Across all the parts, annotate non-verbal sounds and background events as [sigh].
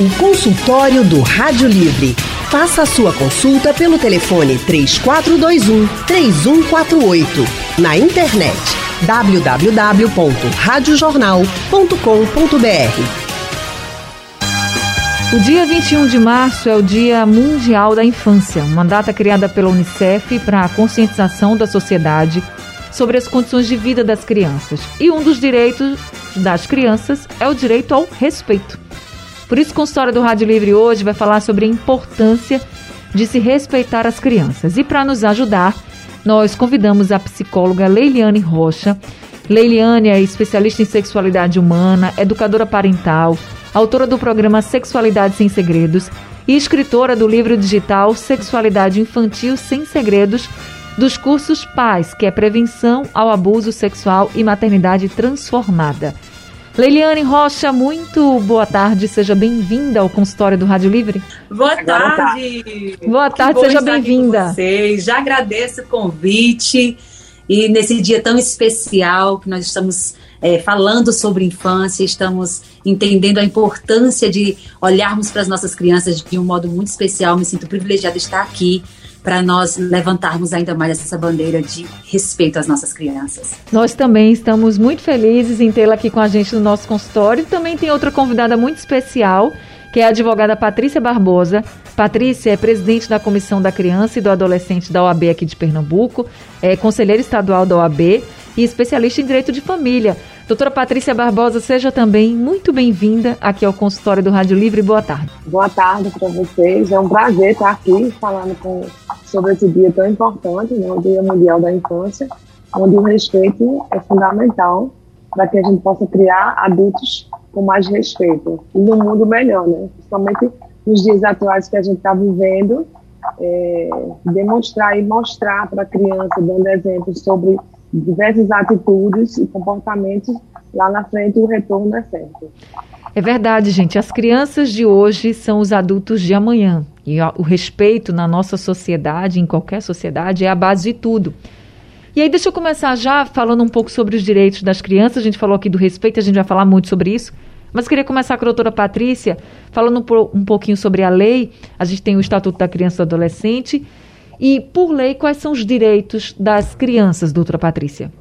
O consultório do Rádio Livre. Faça a sua consulta pelo telefone 3421 3148. Na internet www.radiojornal.com.br. O dia 21 de março é o Dia Mundial da Infância, uma data criada pela Unicef para a conscientização da sociedade sobre as condições de vida das crianças. E um dos direitos das crianças é o direito ao respeito. Por isso, a história do Rádio Livre hoje vai falar sobre a importância de se respeitar as crianças. E para nos ajudar, nós convidamos a psicóloga Leiliane Rocha. Leiliane é especialista em sexualidade humana, educadora parental, autora do programa Sexualidade Sem Segredos e escritora do livro digital Sexualidade Infantil Sem Segredos, dos cursos PAS, que é Prevenção ao Abuso Sexual e Maternidade Transformada. Leiliane Rocha, muito boa tarde, seja bem-vinda ao consultório do Rádio Livre. Boa tarde. Boa tarde, seja bem-vinda. Já agradeço o convite e nesse dia tão especial que nós estamos é, falando sobre infância, estamos entendendo a importância de olharmos para as nossas crianças de um modo muito especial. Me sinto privilegiada de estar aqui para nós levantarmos ainda mais essa bandeira de respeito às nossas crianças. Nós também estamos muito felizes em tê-la aqui com a gente no nosso consultório. Também tem outra convidada muito especial, que é a advogada Patrícia Barbosa. Patrícia é presidente da Comissão da Criança e do Adolescente da OAB aqui de Pernambuco, é conselheira estadual da OAB e especialista em direito de família. Doutora Patrícia Barbosa, seja também muito bem-vinda aqui ao consultório do Rádio Livre. Boa tarde. Boa tarde para vocês. É um prazer estar aqui falando com, sobre esse dia tão importante, né, o Dia Mundial da Infância, onde o respeito é fundamental para que a gente possa criar adultos com mais respeito e num mundo melhor, né? Principalmente nos dias atuais que a gente está vivendo, é, demonstrar e mostrar para a criança, dando exemplos sobre diversas atitudes e comportamentos, lá na frente o retorno é certo. É verdade, gente. As crianças de hoje são os adultos de amanhã. E o respeito na nossa sociedade, em qualquer sociedade, é a base de tudo. E aí, deixa eu começar já falando um pouco sobre os direitos das crianças. A gente falou aqui do respeito, a gente vai falar muito sobre isso. Mas queria começar com a doutora Patrícia, falando um pouquinho sobre a lei. A gente tem o Estatuto da Criança e do Adolescente e, por lei, quais são os direitos das crianças, doutora Patrícia?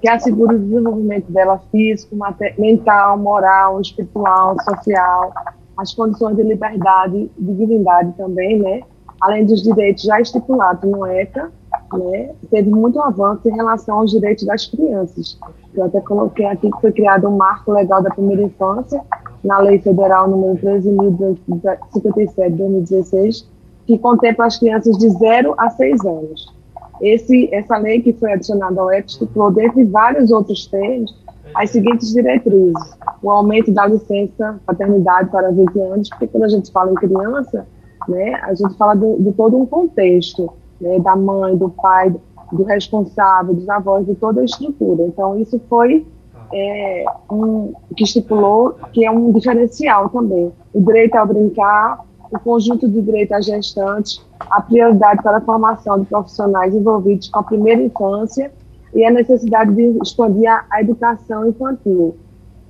Que assegura o desenvolvimento dela físico, mental, moral, espiritual, social, as condições de liberdade, de dignidade também, né? Além dos direitos já estipulados no ECA, né? Teve muito avanço em relação aos direitos das crianças. Eu até coloquei aqui que foi criado um marco legal da primeira infância na Lei Federal número 13.057 de 2016, que contempla as crianças de 0 a 6 anos. Esse, essa lei que foi adicionada ao EPS estipulou, dentre vários outros termos, as seguintes diretrizes. O aumento da licença paternidade para 20 anos, porque quando a gente fala em criança, né, a gente fala de, de todo um contexto, né, da mãe, do pai, do responsável, dos avós, de toda a estrutura. Então, isso foi é, um, que estipulou que é um diferencial também. O direito ao brincar, o conjunto de direito à gestante, a prioridade para a formação de profissionais envolvidos com a primeira infância e a necessidade de expandir a, a educação infantil.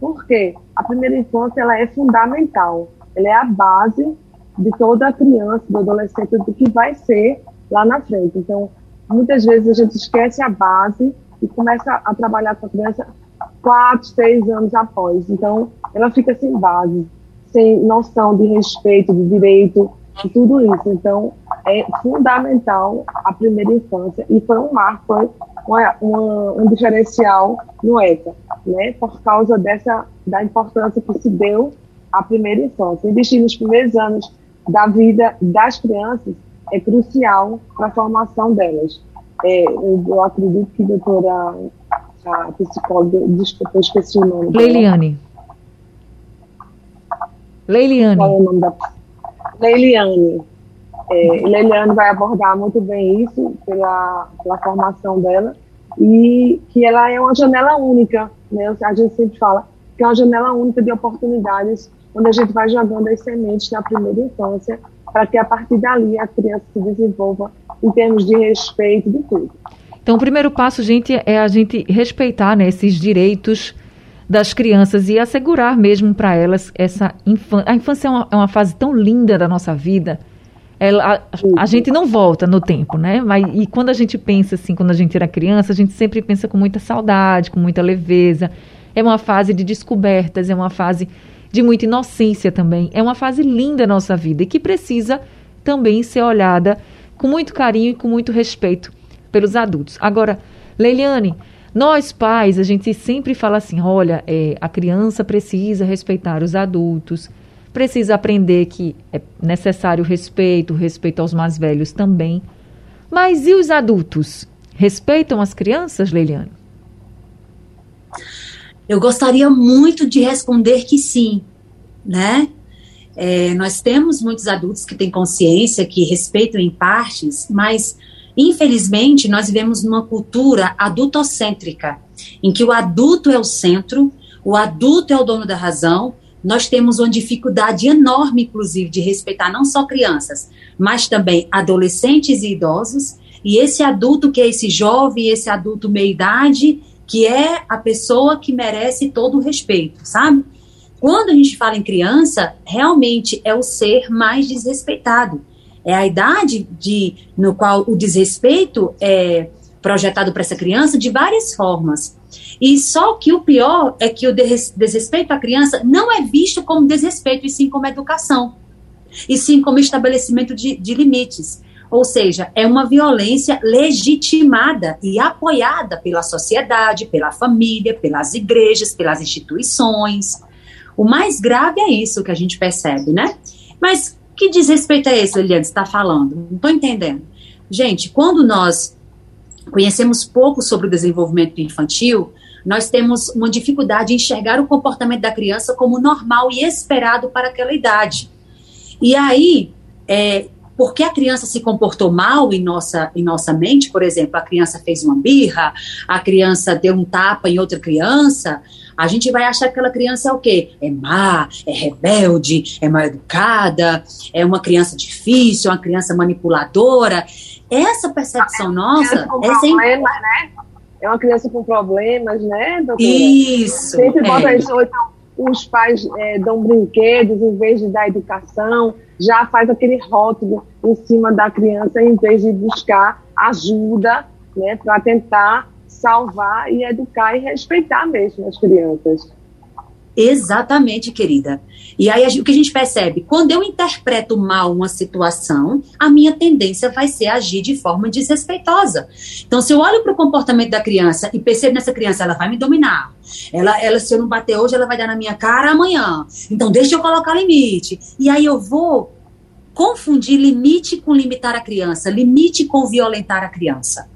Por quê? A primeira infância ela é fundamental, ela é a base de toda a criança, do adolescente, do que vai ser lá na frente. Então, muitas vezes a gente esquece a base e começa a trabalhar com a criança quatro, seis anos após. Então, ela fica sem base sem noção de respeito, de direito, de tudo isso. Então, é fundamental a primeira infância e foi um marco, foi uma, uma, um diferencial no ECA, né? Por causa dessa da importância que se deu à primeira infância. Investir nos primeiros anos da vida das crianças é crucial para a formação delas. É, eu, acredito que a doutora a psicóloga, desculpa, eu esqueci o nome. Leiliane. Leiliane. Qual é o nome da... Leiliane. É, Leiliane vai abordar muito bem isso pela, pela formação dela e que ela é uma janela única, né? A gente sempre fala que é uma janela única de oportunidades onde a gente vai jogando as sementes na primeira infância para que a partir dali a criança se desenvolva em termos de respeito de tudo. Então, o primeiro passo, gente, é a gente respeitar né, esses direitos das crianças e assegurar mesmo para elas essa infância. A infância é uma, é uma, fase tão linda da nossa vida. Ela, a, a, gente não volta no tempo, né? Mas, e quando a gente pensa assim, quando a gente era criança, a gente sempre pensa com muita saudade, com muita leveza. É uma fase de descobertas, é uma fase de muita inocência também. É uma fase linda da nossa vida e que precisa também ser olhada com muito carinho e com muito respeito pelos adultos. Agora, Leiliane, nós pais, a gente sempre fala assim: olha, é, a criança precisa respeitar os adultos, precisa aprender que é necessário respeito, respeito aos mais velhos também. Mas e os adultos? Respeitam as crianças, Leiliane? Eu gostaria muito de responder que sim, né? É, nós temos muitos adultos que têm consciência, que respeitam em partes, mas Infelizmente, nós vivemos numa cultura adultocêntrica, em que o adulto é o centro, o adulto é o dono da razão. Nós temos uma dificuldade enorme, inclusive, de respeitar não só crianças, mas também adolescentes e idosos. E esse adulto, que é esse jovem, esse adulto meia-idade, que é a pessoa que merece todo o respeito, sabe? Quando a gente fala em criança, realmente é o ser mais desrespeitado é a idade de, no qual o desrespeito é projetado para essa criança de várias formas. E só que o pior é que o desrespeito à criança não é visto como desrespeito, e sim como educação, e sim como estabelecimento de, de limites. Ou seja, é uma violência legitimada e apoiada pela sociedade, pela família, pelas igrejas, pelas instituições. O mais grave é isso que a gente percebe, né? Mas que desrespeito é esse, Liliane, está falando? Não estou entendendo. Gente, quando nós conhecemos pouco sobre o desenvolvimento infantil, nós temos uma dificuldade em enxergar o comportamento da criança como normal e esperado para aquela idade. E aí, é, porque a criança se comportou mal em nossa, em nossa mente, por exemplo, a criança fez uma birra, a criança deu um tapa em outra criança, a gente vai achar que aquela criança é o quê? É má, é rebelde, é mal educada, é uma criança difícil, é uma criança manipuladora. Essa percepção é nossa é sem... né? É uma criança com problemas, né, doutora? Isso. Sempre bota é. isso, então, os pais é, dão brinquedos em vez de dar educação, já faz aquele rótulo em cima da criança em vez de buscar ajuda, né, para tentar salvar e educar e respeitar mesmo as crianças. Exatamente, querida. E aí o que a gente percebe? Quando eu interpreto mal uma situação, a minha tendência vai ser agir de forma desrespeitosa. Então, se eu olho para o comportamento da criança e percebo nessa criança, ela vai me dominar. Ela, ela, se eu não bater hoje, ela vai dar na minha cara amanhã. Então, deixa eu colocar limite. E aí eu vou confundir limite com limitar a criança, limite com violentar a criança.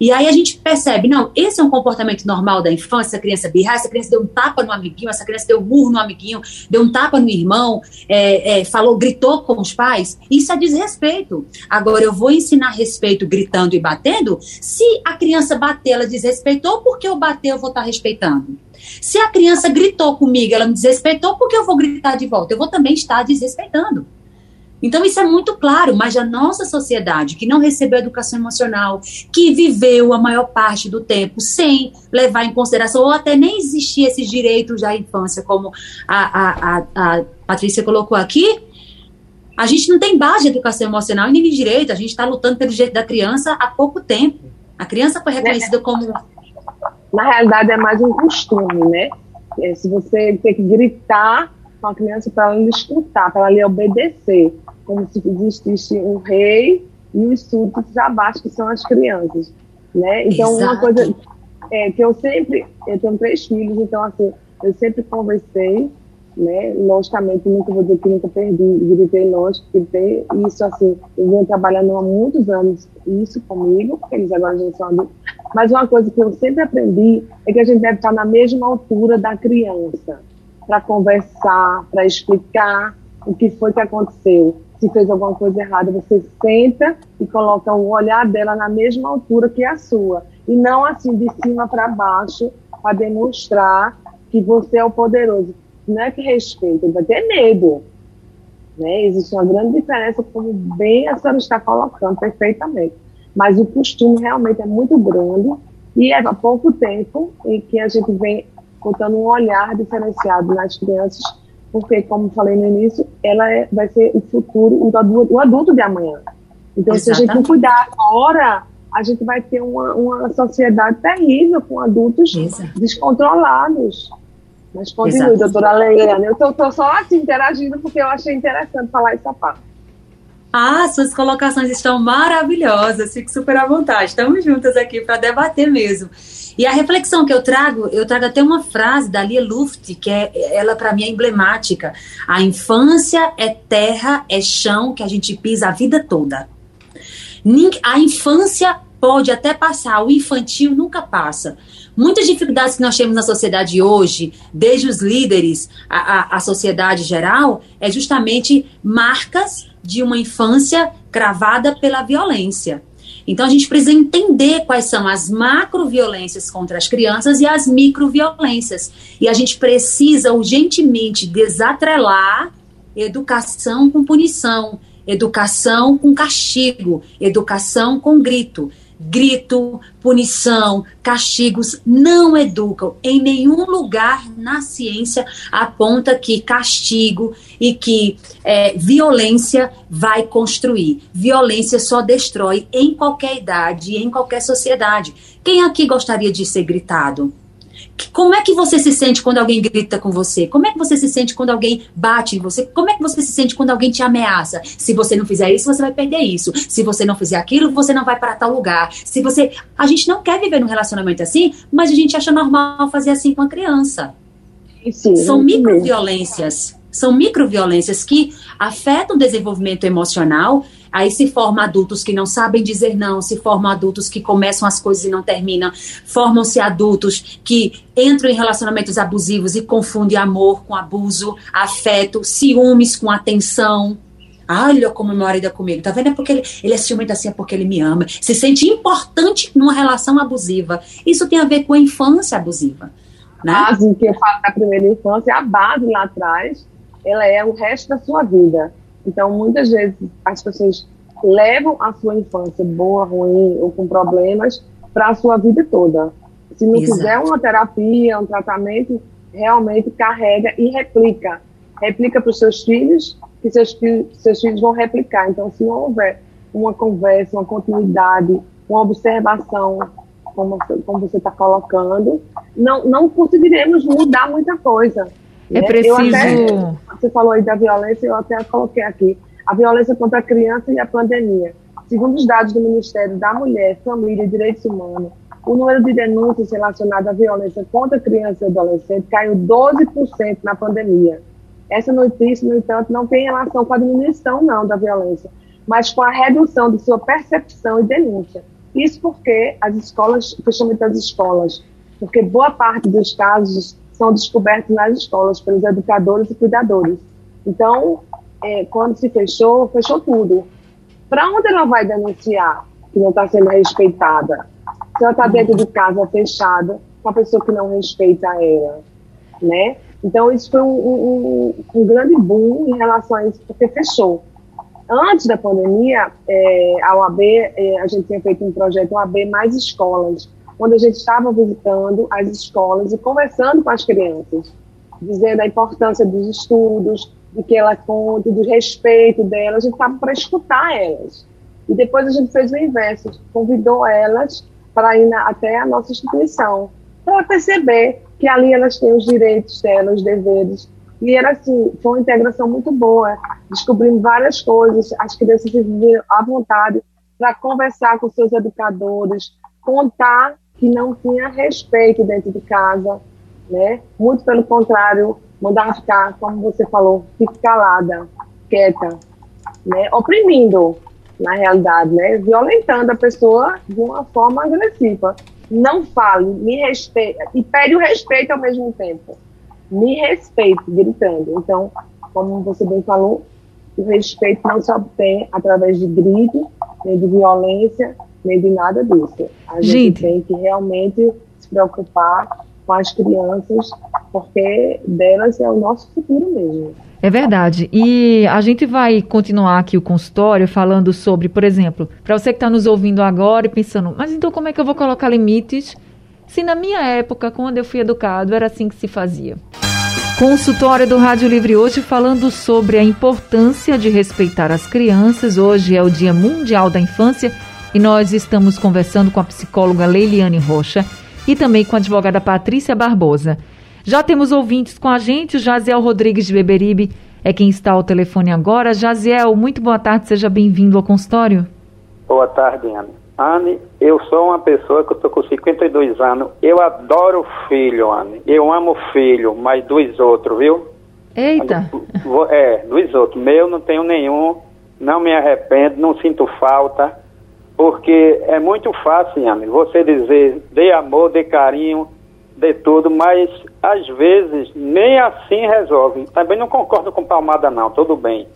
E aí a gente percebe, não, esse é um comportamento normal da infância, essa criança birrar, essa criança deu um tapa no amiguinho, essa criança deu um murro no amiguinho, deu um tapa no irmão, é, é, falou, gritou com os pais, isso é desrespeito. Agora, eu vou ensinar respeito gritando e batendo? Se a criança bater, ela desrespeitou, porque eu bater, eu vou estar tá respeitando. Se a criança gritou comigo, ela me desrespeitou, porque eu vou gritar de volta? Eu vou também estar desrespeitando. Então, isso é muito claro, mas a nossa sociedade, que não recebeu educação emocional, que viveu a maior parte do tempo sem levar em consideração, ou até nem existia esses direitos da infância, como a, a, a, a Patrícia colocou aqui, a gente não tem base de educação emocional e nem de direito, a gente está lutando pelo direito da criança há pouco tempo. A criança foi reconhecida como. Na realidade, é mais um costume, né? É, se você tem que gritar com a criança para ela escutar, para ela lhe obedecer como se existisse um rei e os súditos abaixo, que são as crianças. Né? Então, Exato. uma coisa é, que eu sempre, eu tenho três filhos, então, assim, eu sempre conversei, né? Logicamente, nunca vou dizer que nunca perdi, gritei, lógico, gritei. Isso, assim, eu venho trabalhando há muitos anos isso comigo, porque eles agora já são adultos. Mas uma coisa que eu sempre aprendi é que a gente deve estar na mesma altura da criança, para conversar, para explicar o que foi que aconteceu se fez alguma coisa errada, você senta e coloca o olhar dela na mesma altura que a sua. E não assim de cima para baixo, para demonstrar que você é o poderoso. Não é que respeita, ele vai ter medo. Né? Existe uma grande diferença, como bem a senhora está colocando perfeitamente. Mas o costume realmente é muito grande e é há pouco tempo em que a gente vem botando um olhar diferenciado nas crianças, porque, como falei no início, ela é, vai ser o futuro, o adulto, o adulto de amanhã. Então, Exatamente. se a gente não cuidar agora, a gente vai ter uma, uma sociedade terrível com adultos Exato. descontrolados. Mas continue, Exato. doutora Leila. Eu estou só assim interagindo porque eu achei interessante falar essa parte. Ah, suas colocações estão maravilhosas, fico super à vontade. Estamos juntas aqui para debater mesmo. E a reflexão que eu trago, eu trago até uma frase da Lia Luft, que é ela para mim é emblemática. A infância é terra, é chão que a gente pisa a vida toda. A infância pode até passar, o infantil nunca passa. Muitas dificuldades que nós temos na sociedade hoje, desde os líderes à, à, sociedade geral, é justamente marcas de uma infância cravada pela violência. Então a gente precisa entender quais são as macroviolências contra as crianças e as microviolências. E a gente precisa urgentemente desatrelar educação com punição, educação com castigo, educação com grito. Grito, punição, castigos não educam. Em nenhum lugar na ciência aponta que castigo e que é, violência vai construir. Violência só destrói em qualquer idade, em qualquer sociedade. Quem aqui gostaria de ser gritado? Como é que você se sente quando alguém grita com você? Como é que você se sente quando alguém bate em você? Como é que você se sente quando alguém te ameaça? Se você não fizer isso, você vai perder isso. Se você não fizer aquilo, você não vai para tal lugar. Se você, a gente não quer viver num relacionamento assim, mas a gente acha normal fazer assim com a criança. Sim, São microviolências. São microviolências que afetam o desenvolvimento emocional Aí se formam adultos que não sabem dizer não, se formam adultos que começam as coisas e não terminam, formam-se adultos que entram em relacionamentos abusivos e confundem amor com abuso, afeto, ciúmes com atenção. Olha como meu marido é comigo, tá vendo? É porque ele, ele é ciumento assim, é porque ele me ama. Se sente importante numa relação abusiva. Isso tem a ver com a infância abusiva. Né? A base que eu falo da primeira infância, a base lá atrás, ela é o resto da sua vida. Então, muitas vezes, as pessoas levam a sua infância boa, ruim ou com problemas para a sua vida toda. Se não Exato. fizer uma terapia, um tratamento, realmente carrega e replica. Replica para os seus filhos, que seus, seus filhos vão replicar. Então, se não houver uma conversa, uma continuidade, uma observação, como, como você está colocando, não, não conseguiremos mudar muita coisa. É preciso. Até, você falou aí da violência, eu até coloquei aqui. A violência contra a criança e a pandemia. Segundo os dados do Ministério da Mulher, Família e Direitos Humanos, o número de denúncias relacionadas à violência contra criança e adolescente caiu 12% na pandemia. Essa notícia, no entanto, não tem relação com a diminuição não da violência, mas com a redução de sua percepção e denúncia. Isso porque as escolas, fechamento das escolas, porque boa parte dos casos são descobertos nas escolas pelos educadores e cuidadores. Então, é, quando se fechou, fechou tudo. Para onde ela vai denunciar que não está sendo respeitada? Se ela está dentro de casa fechada, com a pessoa que não respeita ela, né? Então, isso foi um, um, um, grande boom em relação a isso, porque fechou. Antes da pandemia, é, a OAB, é, a gente tinha feito um projeto OAB Mais Escolas, quando a gente estava visitando as escolas e conversando com as crianças, dizendo a importância dos estudos, de que ela conte, do respeito delas, a gente estava para escutar elas. E depois a gente fez o inverso, convidou elas para ir na, até a nossa instituição, para perceber que ali elas têm os direitos delas, os deveres. E era assim, foi uma integração muito boa, descobrindo várias coisas, as crianças se viram à vontade para conversar com seus educadores, contar que não tinha respeito dentro de casa, né? Muito pelo contrário, mandava ficar, como você falou, fique calada, quieta, né? Oprimindo, na realidade, né? Violentando a pessoa de uma forma agressiva. Não fale, me respeite, e pede o respeito ao mesmo tempo. Me respeite, gritando. Então, como você bem falou, o respeito não se obtém através de grito, nem de violência, nem de nada disso. A gente, gente tem que realmente se preocupar com as crianças, porque delas é o nosso futuro mesmo. É verdade. E a gente vai continuar aqui o consultório falando sobre, por exemplo, para você que está nos ouvindo agora e pensando, mas então como é que eu vou colocar limites se na minha época, quando eu fui educado, era assim que se fazia. Consultório do Rádio Livre hoje falando sobre a importância de respeitar as crianças. Hoje é o Dia Mundial da Infância e nós estamos conversando com a psicóloga Leiliane Rocha e também com a advogada Patrícia Barbosa. Já temos ouvintes com a gente, o Jaziel Rodrigues de Beberibe é quem está ao telefone agora. Jaziel, muito boa tarde, seja bem-vindo ao consultório. Boa tarde, Ana. Anne, eu sou uma pessoa que estou com 52 anos. Eu adoro filho, Anne. Eu amo filho, mas dos outros, viu? Eita! É, dos outros. Meu não tenho nenhum, não me arrependo, não sinto falta, porque é muito fácil, Anne, você dizer dê amor, dê carinho, dê tudo, mas às vezes nem assim resolve. Também não concordo com palmada, não, tudo bem.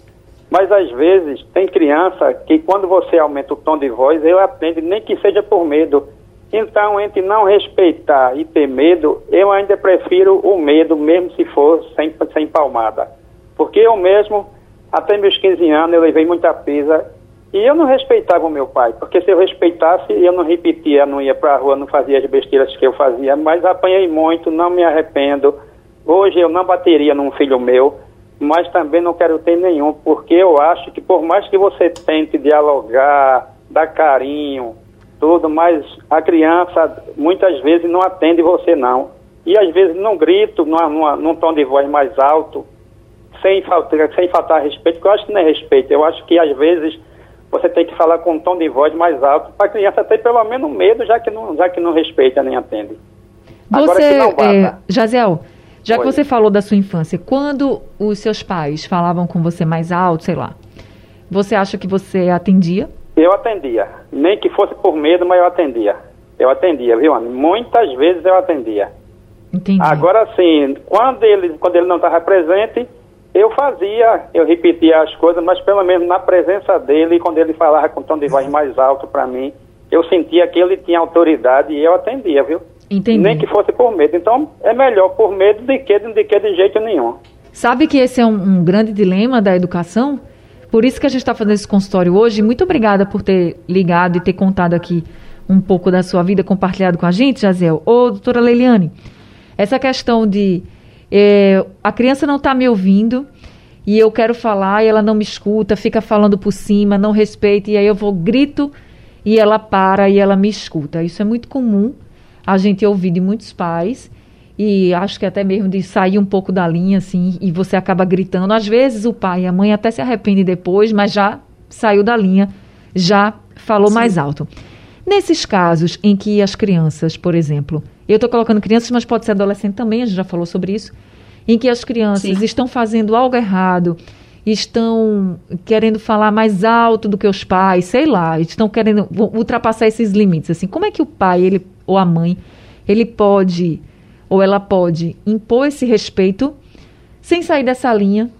Mas às vezes tem criança que quando você aumenta o tom de voz, eu aprendo, nem que seja por medo. Então, entre não respeitar e ter medo, eu ainda prefiro o medo, mesmo se for sem, sem palmada. Porque eu mesmo, até meus 15 anos, eu levei muita pisa e eu não respeitava o meu pai. Porque se eu respeitasse, eu não repetia, não ia para a rua, não fazia as besteiras que eu fazia. Mas apanhei muito, não me arrependo. Hoje eu não bateria num filho meu mas também não quero ter nenhum, porque eu acho que por mais que você tente dialogar, dar carinho, tudo, mas a criança muitas vezes não atende você não. E às vezes num grito, numa, numa, num tom de voz mais alto, sem faltar, sem faltar respeito, porque eu acho que não é respeito, eu acho que às vezes você tem que falar com um tom de voz mais alto para a criança ter pelo menos medo, já que não, já que não respeita nem atende. Você, Agora, é, Jaziel, já Oi. que você falou da sua infância, quando os seus pais falavam com você mais alto, sei lá, você acha que você atendia? Eu atendia. Nem que fosse por medo, mas eu atendia. Eu atendia, viu, Ana? Muitas vezes eu atendia. Entendi. Agora sim, quando ele, quando ele não estava presente, eu fazia, eu repetia as coisas, mas pelo menos na presença dele, quando ele falava com tom de voz mais alto para mim, eu sentia que ele tinha autoridade e eu atendia, viu? Entendi. Nem que fosse por medo. Então, é melhor por medo do que, do que de jeito nenhum. Sabe que esse é um, um grande dilema da educação? Por isso que a gente está fazendo esse consultório hoje. Muito obrigada por ter ligado e ter contado aqui um pouco da sua vida, compartilhado com a gente, Jaziel. Ô, doutora Leiliane, essa questão de é, a criança não está me ouvindo e eu quero falar e ela não me escuta, fica falando por cima, não respeita, e aí eu vou grito e ela para e ela me escuta. Isso é muito comum a gente ouvir de muitos pais e acho que até mesmo de sair um pouco da linha assim e você acaba gritando. Às vezes o pai e a mãe até se arrependem depois, mas já saiu da linha, já falou Sim. mais alto. Nesses casos em que as crianças, por exemplo, eu estou colocando crianças, mas pode ser adolescente também, a gente já falou sobre isso, em que as crianças Sim. estão fazendo algo errado, estão querendo falar mais alto do que os pais, sei lá, estão querendo ultrapassar esses limites. Assim, como é que o pai ele, ou a mãe ele pode ou ela pode impor esse respeito sem sair dessa linha,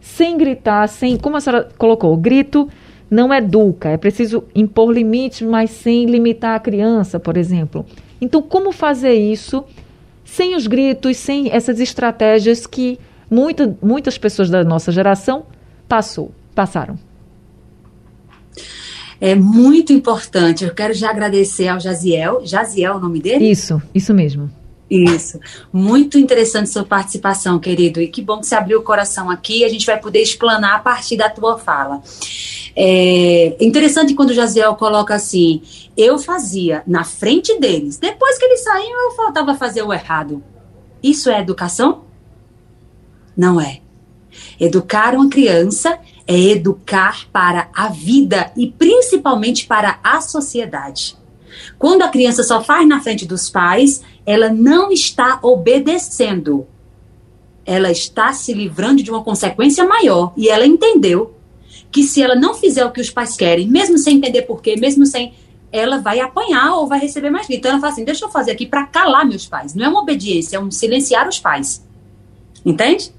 sem gritar, sem, como a senhora colocou, grito não educa, é preciso impor limites, mas sem limitar a criança, por exemplo. Então, como fazer isso sem os gritos, sem essas estratégias que muita, muitas pessoas da nossa geração passou, passaram. É muito importante. Eu quero já agradecer ao Jaziel. Jaziel, é o nome dele? Isso, isso mesmo. Isso. Muito interessante sua participação, querido. E que bom que você abriu o coração aqui. A gente vai poder explanar a partir da tua fala. É interessante quando o Jaziel coloca assim: eu fazia na frente deles. Depois que eles saíam, eu faltava fazer o errado. Isso é educação? Não é. Educar uma criança é educar para a vida e principalmente para a sociedade. Quando a criança só faz na frente dos pais, ela não está obedecendo. Ela está se livrando de uma consequência maior e ela entendeu que se ela não fizer o que os pais querem, mesmo sem entender porquê, mesmo sem ela vai apanhar ou vai receber mais grito. Então ela fala assim: deixa eu fazer aqui para calar meus pais. Não é uma obediência, é um silenciar os pais. Entende?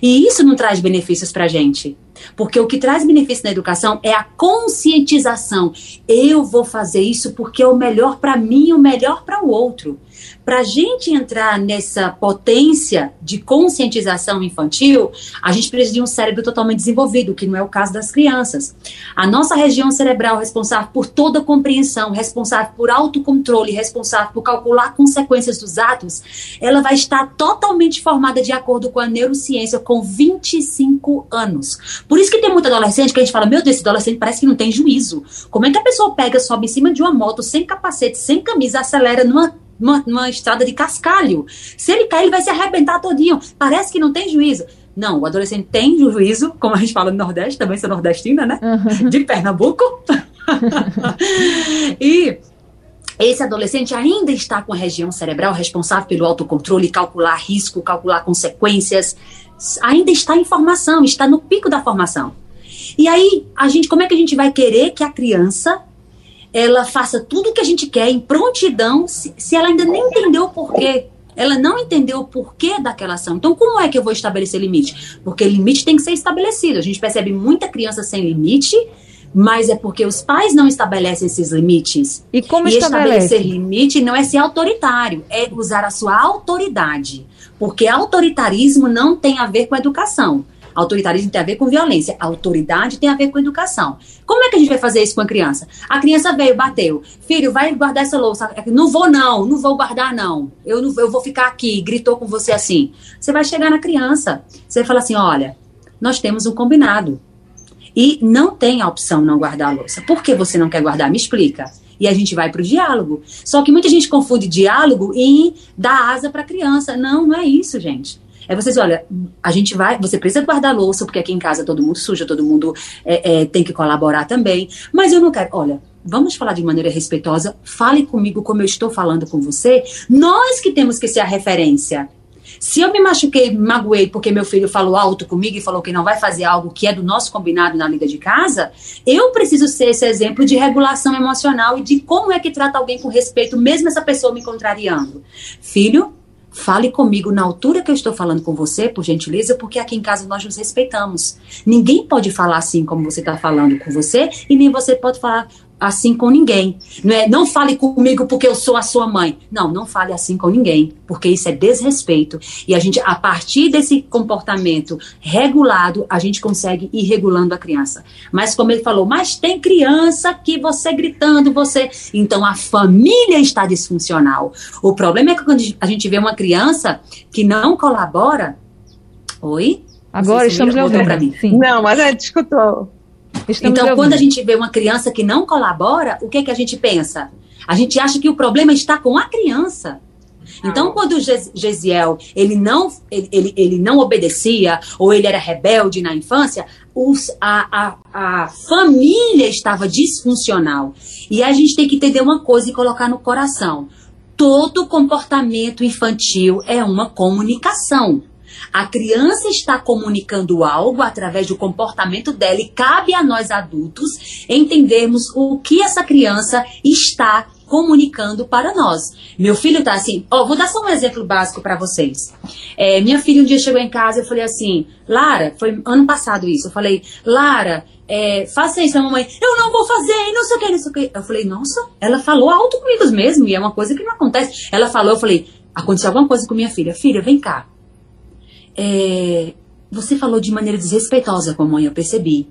E isso não traz benefícios para a gente. Porque o que traz benefício na educação é a conscientização. Eu vou fazer isso porque é o melhor para mim o melhor para o outro. Para a gente entrar nessa potência de conscientização infantil, a gente precisa de um cérebro totalmente desenvolvido, que não é o caso das crianças. A nossa região cerebral responsável por toda compreensão, responsável por autocontrole, responsável por calcular consequências dos atos, ela vai estar totalmente formada de acordo com a neurociência com 25 anos. Por isso que tem muito adolescente que a gente fala, meu Deus, esse adolescente parece que não tem juízo. Como é que a pessoa pega, sobe em cima de uma moto, sem capacete, sem camisa, acelera numa numa, estrada de cascalho. Se ele cair, ele vai se arrebentar todinho. Parece que não tem juízo. Não, o adolescente tem juízo, como a gente fala no Nordeste, também sou nordestina, né? Uhum. De Pernambuco. [laughs] e esse adolescente ainda está com a região cerebral responsável pelo autocontrole, calcular risco, calcular consequências. Ainda está em formação, está no pico da formação. E aí, a gente, como é que a gente vai querer que a criança ela faça tudo o que a gente quer em prontidão, se, se ela ainda nem entendeu o porquê. Ela não entendeu o porquê daquela ação. Então, como é que eu vou estabelecer limite? Porque limite tem que ser estabelecido. A gente percebe muita criança sem limite, mas é porque os pais não estabelecem esses limites. E como e estabelece? estabelecer limite não é ser autoritário, é usar a sua autoridade. Porque autoritarismo não tem a ver com educação. Autoritarismo tem a ver com violência. Autoridade tem a ver com educação. Como é que a gente vai fazer isso com a criança? A criança veio, bateu. Filho, vai guardar essa louça. Não vou, não. Não vou guardar, não. Eu, não, eu vou ficar aqui. Gritou com você assim. Você vai chegar na criança. Você vai falar assim: olha, nós temos um combinado. E não tem a opção não guardar a louça. Por que você não quer guardar? Me explica e a gente vai para o diálogo. Só que muita gente confunde diálogo em dar asa para a criança. Não, não é isso, gente. É vocês, olha, a gente vai, você precisa guardar louça, porque aqui em casa todo mundo suja, todo mundo é, é, tem que colaborar também. Mas eu não quero, olha, vamos falar de maneira respeitosa, fale comigo como eu estou falando com você. Nós que temos que ser a referência. Se eu me machuquei, me magoei porque meu filho falou alto comigo e falou que não vai fazer algo que é do nosso combinado na liga de casa, eu preciso ser esse exemplo de regulação emocional e de como é que trata alguém com respeito, mesmo essa pessoa me contrariando. Filho, Fale comigo na altura que eu estou falando com você, por gentileza, porque aqui em casa nós nos respeitamos. Ninguém pode falar assim como você está falando com você, e nem você pode falar assim com ninguém. Não, é, não fale comigo porque eu sou a sua mãe. Não, não fale assim com ninguém, porque isso é desrespeito. E a gente, a partir desse comportamento regulado, a gente consegue ir regulando a criança. Mas como ele falou, mas tem criança que você gritando, você. Então a família está disfuncional. O problema é que quando a gente vê uma criança que não colabora. Oi? Agora estamos ouvindo. Não, mas é, discutou. Estamos então, quando a gente vê uma criança que não colabora, o que, que a gente pensa? A gente acha que o problema está com a criança. Então, quando o Gesiel ele não, ele, ele, ele, não obedecia ou ele era rebelde na infância, os, a, a, a família estava disfuncional. E a gente tem que entender uma coisa e colocar no coração. Todo comportamento infantil é uma comunicação. A criança está comunicando algo através do comportamento dela e cabe a nós adultos entendermos o que essa criança está comunicando para nós. Meu filho tá assim, ó, vou dar só um exemplo básico para vocês. É, minha filha um dia chegou em casa e eu falei assim, Lara, foi ano passado isso, eu falei, Lara, é, faça isso, a mamãe, eu não vou fazer, não sei o que, não sei o que. Eu falei, nossa, ela falou alto comigo mesmo, e é uma coisa que não acontece. Ela falou, eu falei, aconteceu alguma coisa com minha filha, filha, vem cá, é, você falou de maneira desrespeitosa com a mãe, eu percebi.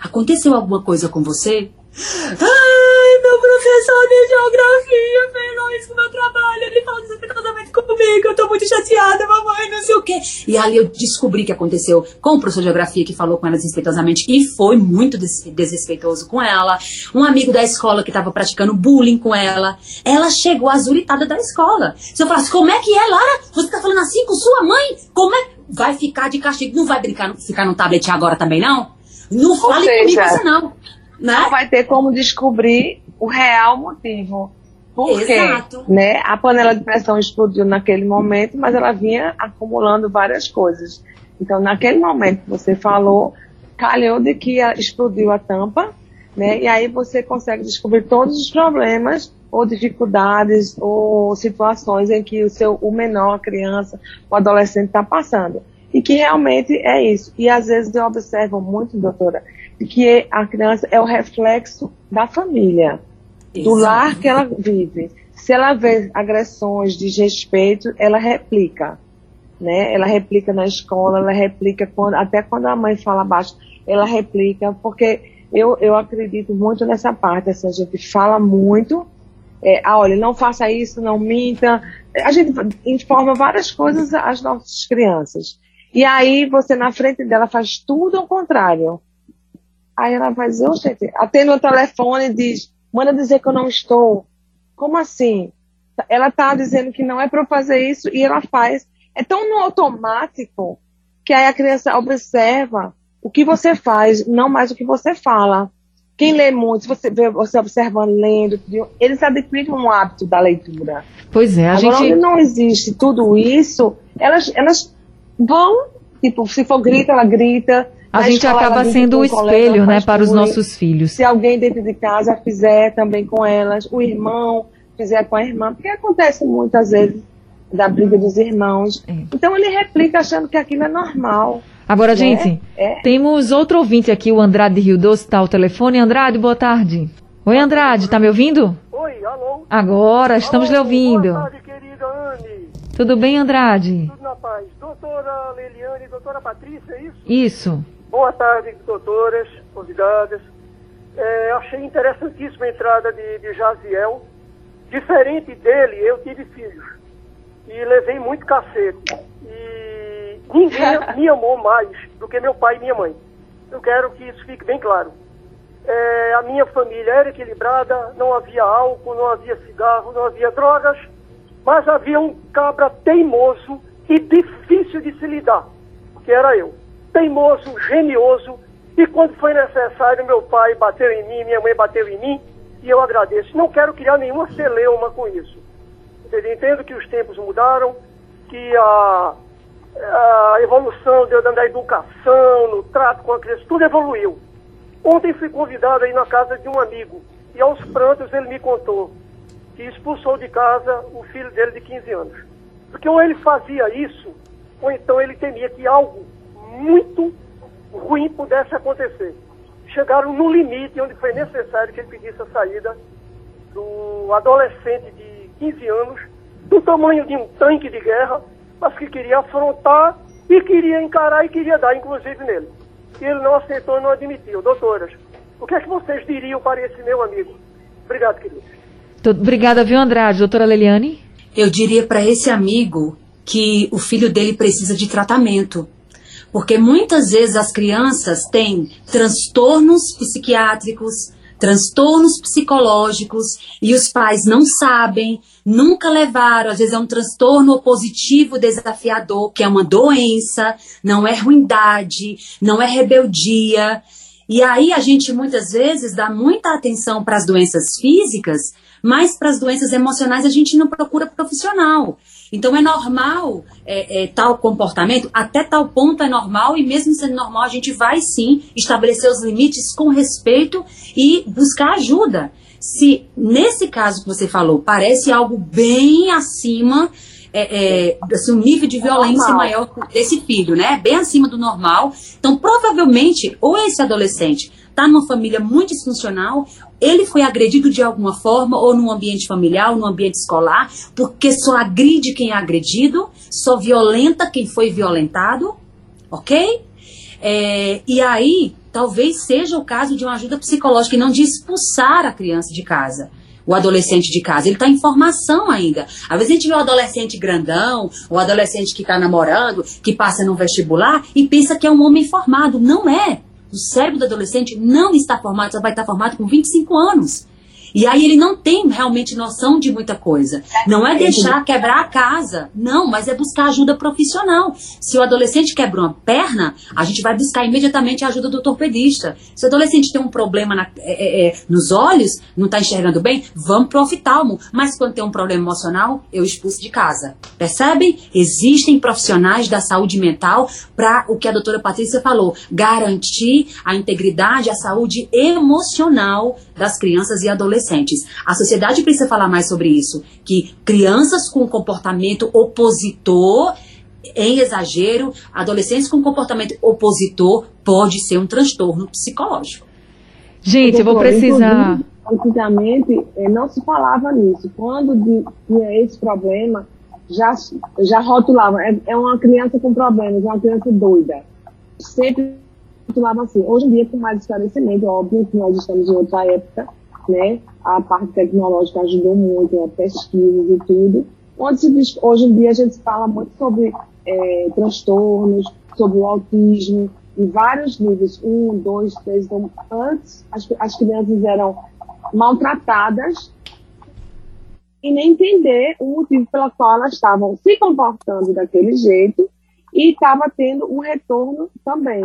Aconteceu alguma coisa com você? Ai, meu professor de geografia fez isso no meu trabalho. Ele falou desrespeitosamente comigo. Eu tô muito chateada, mamãe, não sei o quê. E ali eu descobri que aconteceu com o professor de geografia que falou com ela desrespeitosamente e foi muito des desrespeitoso com ela. Um amigo da escola que tava praticando bullying com ela. Ela chegou azuritada da escola. Se eu falasse, como é que é, Lara? Você tá falando assim com sua mãe? Como é? Vai ficar de castigo. Não vai brincar, ficar no tablet agora também, não? Não Ou fale seja, comigo isso, não. Né? Não vai ter como descobrir o real motivo. Porque Exato. né, a panela de pressão explodiu naquele momento, mas ela vinha acumulando várias coisas. Então, naquele momento que você falou, calhou de que explodiu a tampa, né? E aí você consegue descobrir todos os problemas ou dificuldades ou situações em que o seu o menor, a criança, o adolescente está passando. E que realmente é isso. E às vezes eu observo muito, doutora, que a criança é o reflexo da família, Exato. do lar que ela vive. Se ela vê agressões, desrespeito, ela replica. Né? Ela replica na escola, ela replica quando, até quando a mãe fala baixo, ela replica, porque eu, eu acredito muito nessa parte, assim, a gente fala muito, é, ah, olha, não faça isso, não minta. A gente informa várias coisas às nossas crianças. E aí você na frente dela faz tudo ao contrário. Aí ela vai dizer, oh, gente, atende o telefone e diz, manda dizer que eu não estou. Como assim? Ela está dizendo que não é para fazer isso e ela faz. É tão no automático que aí a criança observa o que você faz, não mais o que você fala. Quem lê muito, você vê você observando, lendo, eles adquirem um hábito da leitura. Pois é, a Agora, gente. onde não existe tudo isso, elas, elas vão, tipo, se for grita, ela grita. A gente escola, acaba sendo o espelho, né, para os nossos filhos. Se alguém dentro de casa fizer também com elas, o irmão fizer com a irmã, porque acontece muitas vezes da briga dos irmãos. É. Então ele replica achando que aquilo é normal. Agora, né? gente, é. temos outro ouvinte aqui, o Andrade Rio Doce, está ao telefone. Andrade, boa tarde. Oi, Andrade, tá me ouvindo? Oi, alô. Agora, estamos alô, lhe ouvindo. Boa tarde, querida Anne. Tudo bem, Andrade? Tudo na paz. Doutora Leliane, doutora Patrícia, é isso? Isso. Boa tarde, doutoras, convidadas. É, achei interessantíssima a entrada de, de Jaziel. Diferente dele, eu tive filhos. E levei muito cacete. E Ninguém [laughs] me amou mais do que meu pai e minha mãe. Eu quero que isso fique bem claro. É, a minha família era equilibrada, não havia álcool, não havia cigarro, não havia drogas, mas havia um cabra teimoso e difícil de se lidar, que era eu. Teimoso, genioso, e quando foi necessário, meu pai bateu em mim, minha mãe bateu em mim, e eu agradeço. Não quero criar nenhuma celeuma com isso. Entendo que os tempos mudaram, que a, a evolução da educação, no trato com a criança, tudo evoluiu. Ontem fui convidado aí na casa de um amigo e aos prantos ele me contou que expulsou de casa o filho dele de 15 anos. Porque ou ele fazia isso, ou então ele temia que algo muito ruim pudesse acontecer. Chegaram no limite onde foi necessário que ele pedisse a saída do adolescente de 15 anos, do tamanho de um tanque de guerra, mas que queria afrontar e queria encarar e queria dar, inclusive, nele. E ele não aceitou e não admitiu. Doutoras, o que é que vocês diriam para esse meu amigo? Obrigado, querido. Obrigada, viu, Andrade? Doutora Leliane? Eu diria para esse amigo que o filho dele precisa de tratamento. Porque muitas vezes as crianças têm transtornos psiquiátricos, transtornos psicológicos e os pais não sabem, nunca levaram, às vezes é um transtorno opositivo desafiador, que é uma doença, não é ruindade, não é rebeldia. E aí a gente muitas vezes dá muita atenção para as doenças físicas, mas para as doenças emocionais a gente não procura profissional. Então é normal é, é, tal comportamento, até tal ponto é normal, e mesmo sendo normal, a gente vai sim estabelecer os limites com respeito e buscar ajuda. Se nesse caso que você falou parece algo bem acima, é, é, assim, um nível de violência normal. maior desse filho, né? Bem acima do normal. Então, provavelmente, ou esse adolescente está numa família muito disfuncional, ele foi agredido de alguma forma, ou no ambiente familiar, ou no ambiente escolar, porque só agride quem é agredido, só violenta quem foi violentado, ok? É, e aí, talvez seja o caso de uma ajuda psicológica e não de expulsar a criança de casa o adolescente de casa. Ele está em formação ainda. Às vezes a gente vê o adolescente grandão, o adolescente que está namorando, que passa no vestibular e pensa que é um homem formado. Não é o cérebro do adolescente não está formado, só vai estar formado com 25 anos. E aí ele não tem realmente noção de muita coisa. Não é deixar quebrar a casa, não, mas é buscar ajuda profissional. Se o adolescente quebra uma perna, a gente vai buscar imediatamente a ajuda do ortopedista. Se o adolescente tem um problema na, é, é, é nos olhos, não está enxergando bem, vamos pro oftalmo. Mas quando tem um problema emocional, eu expulso de casa. Percebem? Existem profissionais da saúde mental para o que a doutora Patrícia falou, garantir a integridade, a saúde emocional das crianças e adolescentes. A sociedade precisa falar mais sobre isso, que crianças com comportamento opositor em exagero, adolescentes com comportamento opositor pode ser um transtorno psicológico. Gente, eu vou precisar. Antigamente eh, não se falava nisso. Quando tinha esse problema, já, já rotulava. É, é uma criança com problemas, é uma criança doida. Sempre rotulava assim. Hoje em dia, com mais esclarecimento, óbvio que nós estamos em outra época, né? A parte tecnológica ajudou muito, a pesquisas e tudo. Onde hoje em dia a gente fala muito sobre é, transtornos, sobre o autismo, em vários níveis, um, dois, três. Então, antes, as, as crianças eram maltratadas e nem entender o motivo pelo qual elas estavam se comportando daquele jeito e estava tendo um retorno também.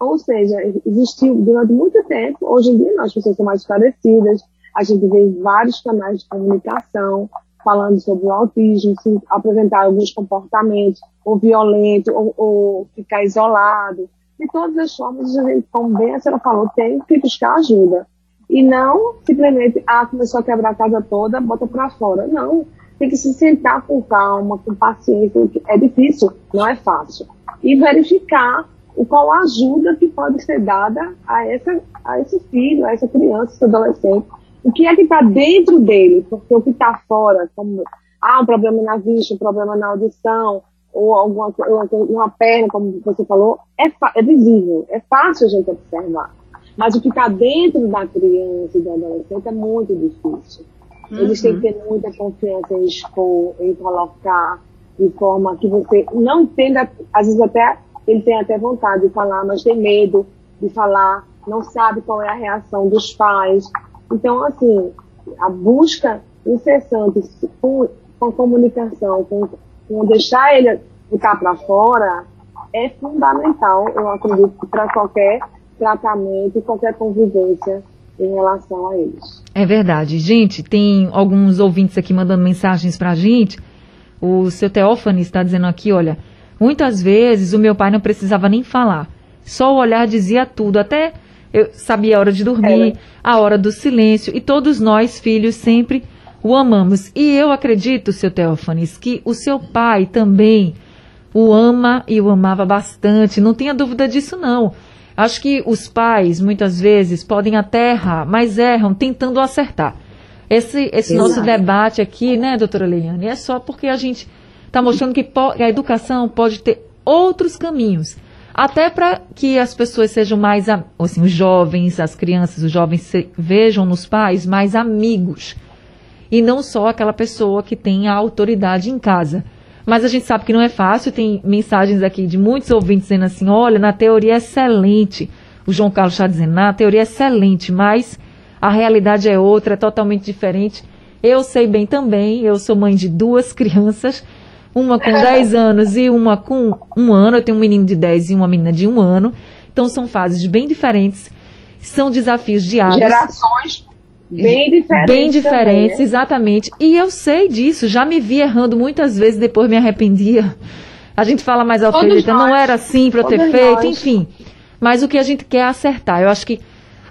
Ou seja, existiu durante muito tempo, hoje em dia nós pessoas são mais esclarecidas, a gente vê vários canais de comunicação falando sobre o autismo, se apresentar alguns comportamentos, ou violento, ou, ou ficar isolado. De todas as formas, a gente, como bem a senhora falou, tem que buscar ajuda. E não simplesmente, ah, começou a quebrar a casa toda, bota para fora. Não. Tem que se sentar com calma, com paciência. É difícil, não é fácil. E verificar qual a ajuda que pode ser dada a, essa, a esse filho, a essa criança, esse adolescente. O que é que está dentro dele? Porque o que está fora, como ah, um problema na vista, um problema na audição, ou alguma uma perna, como você falou, é, é visível, é fácil a gente observar. Mas o que está dentro da criança e do adolescente é muito difícil. Uhum. Eles têm que ter muita confiança em expor, em colocar, de forma que você não entenda, às vezes até ele tem até vontade de falar, mas tem medo de falar, não sabe qual é a reação dos pais. Então, assim, a busca incessante com, com comunicação, com, com deixar ele ficar para fora, é fundamental, eu acredito, para qualquer tratamento qualquer convivência em relação a eles. É verdade. Gente, tem alguns ouvintes aqui mandando mensagens para a gente. O seu Teófane está dizendo aqui, olha, muitas vezes o meu pai não precisava nem falar. Só o olhar dizia tudo, até eu sabia a hora de dormir, é. a hora do silêncio, e todos nós, filhos, sempre o amamos. E eu acredito, seu Teófanes, que o seu pai também o ama e o amava bastante, não tenha dúvida disso não. Acho que os pais, muitas vezes, podem até errar, mas erram tentando acertar. Esse, esse nosso debate aqui, né, doutora Leiane, é só porque a gente está mostrando que a educação pode ter outros caminhos. Até para que as pessoas sejam mais, assim, os jovens, as crianças, os jovens se, vejam nos pais mais amigos. E não só aquela pessoa que tem a autoridade em casa. Mas a gente sabe que não é fácil, tem mensagens aqui de muitos ouvintes dizendo assim: olha, na teoria é excelente. O João Carlos está dizendo, na teoria é excelente, mas a realidade é outra, é totalmente diferente. Eu sei bem também, eu sou mãe de duas [laughs] crianças, uma com 10 [laughs] anos e uma com um ano. Eu tenho um menino de 10 e uma menina de um ano. Então são fases bem diferentes, são desafios diários. Gerações Bem diferentes. Bem diferentes, também, exatamente. E eu sei disso, já me vi errando muitas vezes, depois me arrependia. A gente fala mais alfeita, não era assim para eu ter feito, nós. enfim. Mas o que a gente quer é acertar. Eu acho que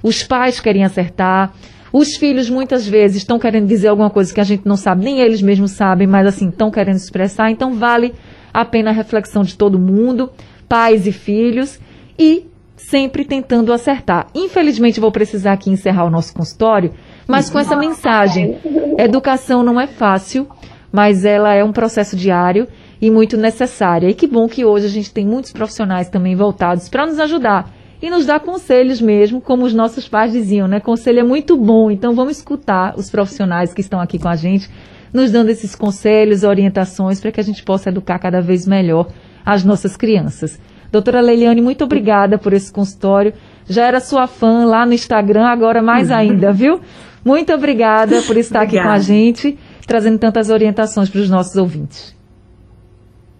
os pais querem acertar, os filhos muitas vezes estão querendo dizer alguma coisa que a gente não sabe, nem eles mesmos sabem, mas assim, estão querendo expressar. Então vale a pena a reflexão de todo mundo, pais e filhos, e sempre tentando acertar. Infelizmente, vou precisar aqui encerrar o nosso consultório, mas com essa mensagem. Educação não é fácil, mas ela é um processo diário e muito necessária. E que bom que hoje a gente tem muitos profissionais também voltados para nos ajudar e nos dar conselhos mesmo, como os nossos pais diziam, né? Conselho é muito bom, então vamos escutar os profissionais que estão aqui com a gente, nos dando esses conselhos, orientações para que a gente possa educar cada vez melhor as nossas crianças. Doutora Leiliane, muito obrigada por esse consultório. Já era sua fã lá no Instagram, agora mais [laughs] ainda, viu? Muito obrigada por estar aqui com a gente, trazendo tantas orientações para os nossos ouvintes.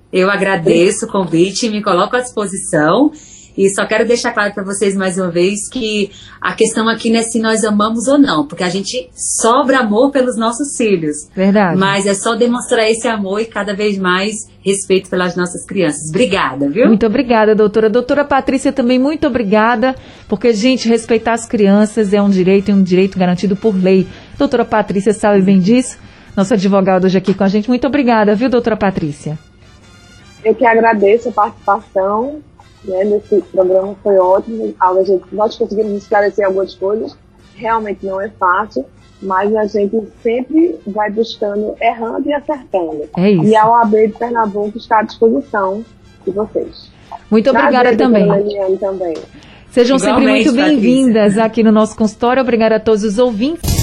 Eu agradeço o convite, me coloco à disposição e só quero deixar claro para vocês mais uma vez que a questão aqui não é se nós amamos ou não, porque a gente sobra amor pelos nossos filhos. Verdade. Mas é só demonstrar esse amor e cada vez mais respeito pelas nossas crianças. Obrigada, viu? Muito obrigada, doutora. Doutora Patrícia, também muito obrigada, porque, gente, respeitar as crianças é um direito e um direito garantido por lei. Doutora Patrícia sabe bem disso. Nossa advogada hoje aqui com a gente. Muito obrigada, viu, doutora Patrícia? Eu que agradeço a participação né, nesse programa, foi ótimo. A gente, nós conseguimos esclarecer algumas coisas, realmente não é fácil, mas a gente sempre vai buscando, errando e acertando. É isso. E a OAB de Pernambuco está à disposição de vocês. Muito obrigada Prazer, também. também. Sejam sempre Igualmente, muito bem-vindas aqui no nosso consultório. Obrigada a todos os ouvintes.